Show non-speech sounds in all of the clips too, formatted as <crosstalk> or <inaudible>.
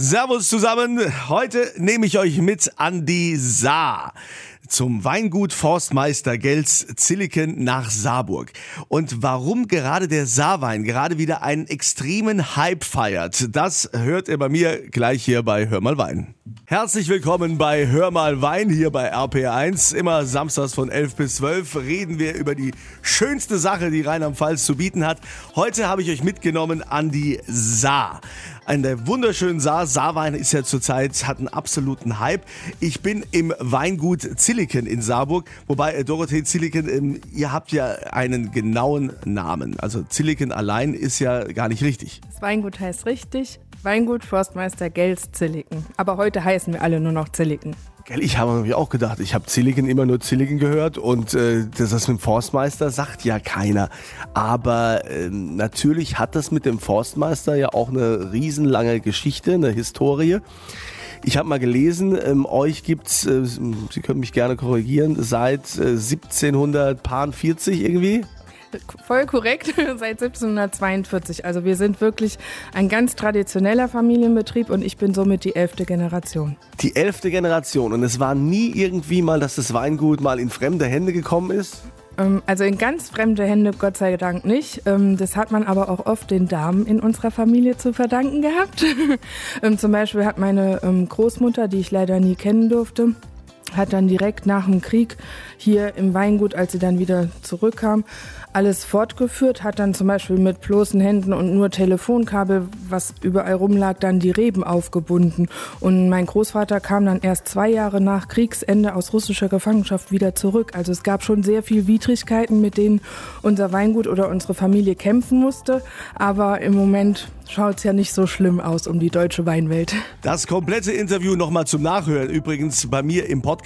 Servus zusammen. Heute nehme ich euch mit an die Saar zum Weingut Forstmeister Gels Zilliken nach Saarburg. Und warum gerade der Saarwein gerade wieder einen extremen Hype feiert, das hört ihr bei mir gleich hier bei Hör mal Wein. Herzlich willkommen bei Hör mal Wein hier bei RPR1. Immer samstags von 11 bis 12 reden wir über die schönste Sache, die Rheinland-Pfalz zu bieten hat. Heute habe ich euch mitgenommen an die Saar. An der wunderschönen Saar. Saarwein ist ja zurzeit, hat einen absoluten Hype. Ich bin im Weingut Zilliken in Saarburg. Wobei, äh, Dorothee Zilliken, ähm, ihr habt ja einen genauen Namen. Also Zilliken allein ist ja gar nicht richtig. Das Weingut heißt richtig Weingut Forstmeister Gels Zilliken. Aber heute heißen wir alle nur noch Zilliken. Ich habe mir auch gedacht, ich habe Zilliken immer nur Zilliken gehört und äh, das mit dem Forstmeister sagt ja keiner. Aber äh, natürlich hat das mit dem Forstmeister ja auch eine riesenlange Geschichte, eine Historie. Ich habe mal gelesen, ähm, euch gibt's, äh, Sie können mich gerne korrigieren, seit äh, 1740 irgendwie. Voll korrekt, <laughs> seit 1742. Also wir sind wirklich ein ganz traditioneller Familienbetrieb und ich bin somit die elfte Generation. Die elfte Generation und es war nie irgendwie mal, dass das Weingut mal in fremde Hände gekommen ist? Ähm, also in ganz fremde Hände, Gott sei Dank nicht. Ähm, das hat man aber auch oft den Damen in unserer Familie zu verdanken gehabt. <laughs> Ähm, zum Beispiel hat meine Großmutter, die ich leider nie kennen durfte, hat dann direkt nach dem Krieg hier im Weingut, als sie dann wieder zurückkam, alles fortgeführt, hat dann zum Beispiel mit bloßen Händen und nur Telefonkabel, was überall rumlag, dann die Reben aufgebunden. Und mein Großvater kam dann erst zwei Jahre nach Kriegsende aus russischer Gefangenschaft wieder zurück. Also es gab schon sehr viel Widrigkeiten, mit denen unser Weingut oder unsere Familie kämpfen musste. Aber im Moment schaut es ja nicht so schlimm aus um die deutsche Weinwelt. Das komplette Interview nochmal zum Nachhören. Übrigens bei mir im Podcast.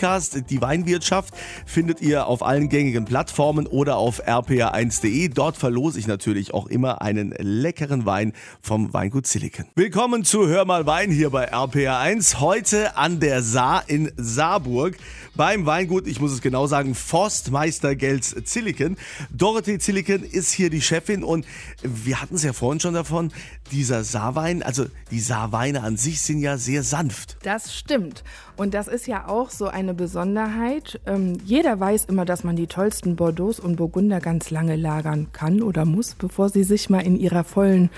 Die Weinwirtschaft findet ihr auf allen gängigen Plattformen oder auf rpa1.de. Dort verlose ich natürlich auch immer einen leckeren Wein vom Weingut Silicon. Willkommen zu Hör mal Wein hier bei RPA1. Heute an der Saar in Saarburg beim Weingut, ich muss es genau sagen, Forstmeister Gels Zilliken. Dorothee Zilliken ist hier die Chefin und wir hatten es ja vorhin schon davon, dieser Saarwein, also die Saarweine an sich sind ja sehr sanft. Das stimmt. Und das ist ja auch so eine Besonderheit. Ähm, jeder weiß immer, dass man die tollsten Bordeaux und Burgunder ganz lange lagern kann oder muss, bevor sie sich mal in ihrer vollen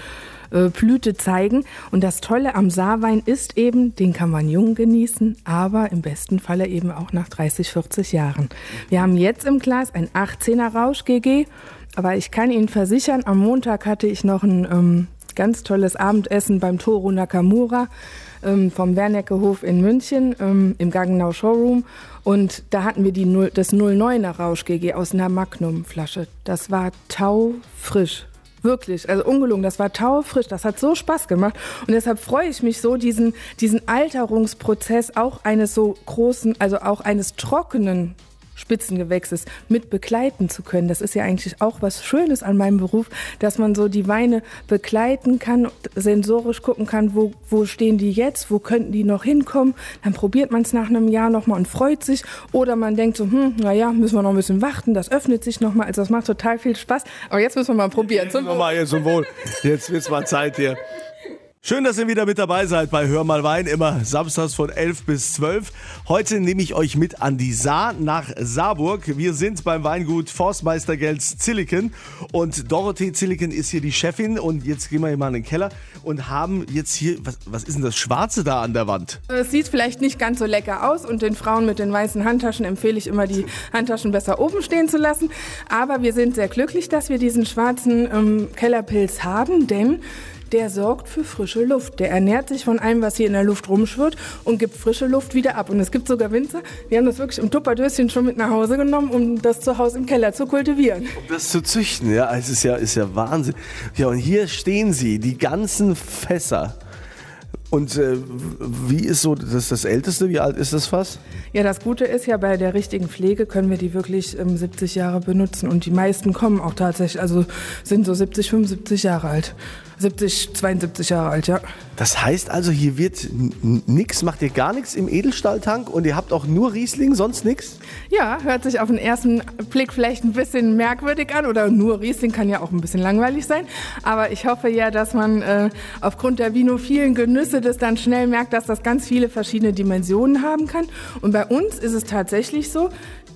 äh, Blüte zeigen. Und das Tolle am Saarwein ist eben, den kann man jung genießen, aber im besten Falle eben auch nach 30, 40 Jahren. Wir haben jetzt im Glas ein 18er Rausch GG. Aber ich kann Ihnen versichern, am Montag hatte ich noch ein ähm, ganz tolles Abendessen beim Toro Nakamura ähm, vom Wernecke in München ähm, im Gaggenau Showroom. Und da hatten wir die 0, das 09er Rausch GG aus einer Magnum-Flasche. Das war taufrisch. Wirklich, also ungelungen, das war taufrisch, das hat so Spaß gemacht und deshalb freue ich mich so, diesen, diesen Alterungsprozess auch eines so großen, also auch eines trockenen Spitzengewächses mit begleiten zu können. Das ist ja eigentlich auch was Schönes an meinem Beruf, dass man so die Weine begleiten kann, sensorisch gucken kann, wo, wo stehen die jetzt, wo könnten die noch hinkommen. Dann probiert man es nach einem Jahr nochmal und freut sich. Oder man denkt so, hm, naja, müssen wir noch ein bisschen warten, das öffnet sich nochmal. Also das macht total viel Spaß. Aber jetzt müssen wir mal probieren. Zum Wohl. Jetzt, zum Wohl. Jetzt wird's mal Zeit hier. Schön, dass ihr wieder mit dabei seid bei Hör mal Wein, immer samstags von 11 bis 12. Heute nehme ich euch mit an die Saar nach Saarburg. Wir sind beim Weingut Forstmeister Gels Zilliken und Dorothee Zilliken ist hier die Chefin und jetzt gehen wir hier mal in den Keller und haben jetzt hier, was, was ist denn das Schwarze da an der Wand? Es sieht vielleicht nicht ganz so lecker aus und den Frauen mit den weißen Handtaschen empfehle ich immer, die Handtaschen besser oben stehen zu lassen. Aber wir sind sehr glücklich, dass wir diesen schwarzen ähm, Kellerpilz haben, denn der sorgt für frische Luft. Der ernährt sich von allem, was hier in der Luft rumschwirrt und gibt frische Luft wieder ab. Und es gibt sogar Winzer, die haben das wirklich im Tupperdöschen schon mit nach Hause genommen, um das zu Hause im Keller zu kultivieren. Um das zu züchten, ja, es ist ja, ist ja Wahnsinn. Ja, und hier stehen sie, die ganzen Fässer. Und äh, wie ist so das, das älteste? Wie alt ist das Fass? Ja, das Gute ist ja, bei der richtigen Pflege können wir die wirklich ähm, 70 Jahre benutzen. Und die meisten kommen auch tatsächlich, also sind so 70, 75 Jahre alt. 70, 72 Jahre alt, ja. Das heißt also, hier wird nichts, macht ihr gar nichts im Edelstahltank und ihr habt auch nur Riesling, sonst nichts? Ja, hört sich auf den ersten Blick vielleicht ein bisschen merkwürdig an oder nur Riesling kann ja auch ein bisschen langweilig sein. Aber ich hoffe ja, dass man äh, aufgrund der vinophilen Genüsse das dann schnell merkt, dass das ganz viele verschiedene Dimensionen haben kann. Und bei uns ist es tatsächlich so,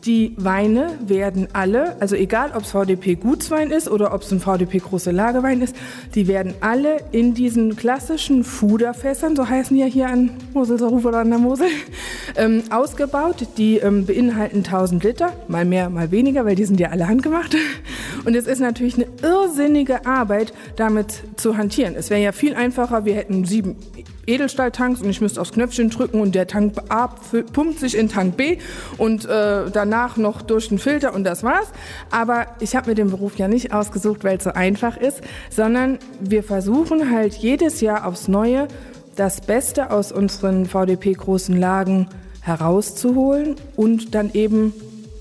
die Weine werden alle, also egal ob es VDP Gutswein ist oder ob es ein VDP große Lagerwein ist, die werden alle in diesen klassischen Fuderfässern, so heißen die ja hier an Moselserruf oder an der Mosel, <laughs> ähm, ausgebaut. Die ähm, beinhalten 1000 Liter, mal mehr, mal weniger, weil die sind ja alle handgemacht. <laughs> Und es ist natürlich eine irrsinnige Arbeit, damit zu hantieren. Es wäre ja viel einfacher, wir hätten sieben Edelstahltanks und ich müsste aufs Knöpfchen drücken und der Tank A pumpt sich in Tank B und äh, danach noch durch den Filter und das war's. Aber ich habe mir den Beruf ja nicht ausgesucht, weil es so einfach ist, sondern wir versuchen halt jedes Jahr aufs Neue das Beste aus unseren VDP-großen Lagen herauszuholen und dann eben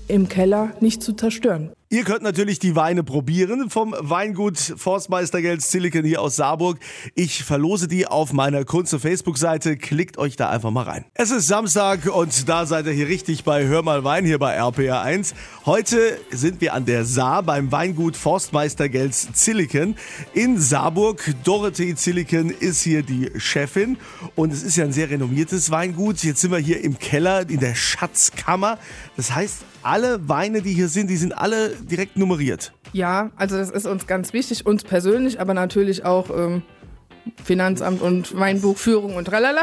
im Keller nicht zu zerstören. Ihr könnt natürlich die Weine probieren vom Weingut Forstmeistergeld Silicon hier aus Saarburg. Ich verlose die auf meiner Kunze Facebook-Seite. Klickt euch da einfach mal rein. Es ist Samstag und da seid ihr hier richtig bei Hör mal Wein hier bei RPR 1. Heute sind wir an der Saar beim Weingut Forstmeistergeld Silicon in Saarburg. Dorothee Silicon ist hier die Chefin und es ist ja ein sehr renommiertes Weingut. Jetzt sind wir hier im Keller in der Schatzkammer. Das heißt, alle Weine, die hier sind, die sind alle direkt nummeriert. Ja, also das ist uns ganz wichtig, uns persönlich, aber natürlich auch ähm, Finanzamt und Weinbuchführung und tralala.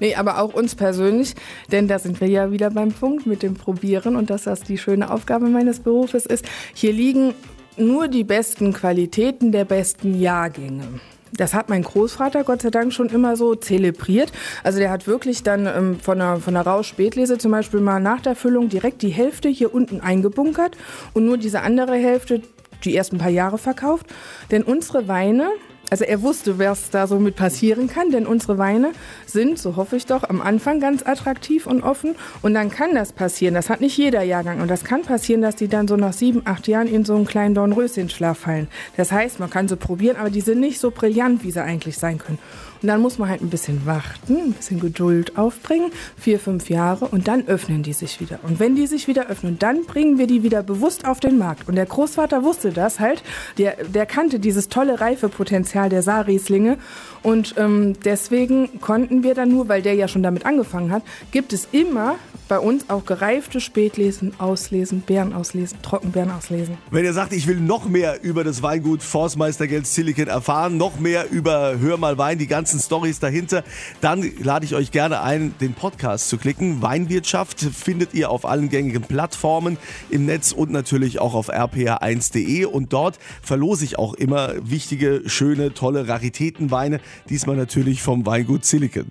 Nee, aber auch uns persönlich, denn da sind wir ja wieder beim Punkt mit dem Probieren und dass das die schöne Aufgabe meines Berufes ist. Hier liegen nur die besten Qualitäten der besten Jahrgänge. Das hat mein Großvater Gott sei Dank schon immer so zelebriert. Also der hat wirklich dann ähm, von der, von der Rausch-Spätlese zum Beispiel mal nach der Füllung direkt die Hälfte hier unten eingebunkert und nur diese andere Hälfte die ersten paar Jahre verkauft. Denn unsere Weine, also er wusste, was da so mit passieren kann, denn unsere Weine sind, so hoffe ich doch, am Anfang ganz attraktiv und offen. Und dann kann das passieren. Das hat nicht jeder Jahrgang. Und das kann passieren, dass die dann so nach sieben, acht Jahren in so einen kleinen Dornröschenschlaf fallen. Das heißt, man kann sie probieren, aber die sind nicht so brillant, wie sie eigentlich sein können. Und dann muss man halt ein bisschen warten, ein bisschen Geduld aufbringen, vier, fünf Jahre und dann öffnen die sich wieder. Und wenn die sich wieder öffnen, dann bringen wir die wieder bewusst auf den Markt. Und der Großvater wusste das halt, der, der kannte dieses tolle Reifepotenzial der Saarrieslinge und ähm, deswegen konnten wir dann nur, weil der ja schon damit angefangen hat, gibt es immer bei uns auch gereifte Spätlesen, Auslesen, Beeren auslesen, Trockenbeeren auslesen. Wenn ihr sagt, ich will noch mehr über das Weingut Forstmeistergeld Silicon erfahren, noch mehr über Hör mal Wein, die ganzen Stories dahinter, dann lade ich euch gerne ein, den Podcast zu klicken. Weinwirtschaft findet ihr auf allen gängigen Plattformen im Netz und natürlich auch auf rpr1.de und dort verlose ich auch immer wichtige, schöne, tolle Raritätenweine, diesmal natürlich vom Weingut Silicon.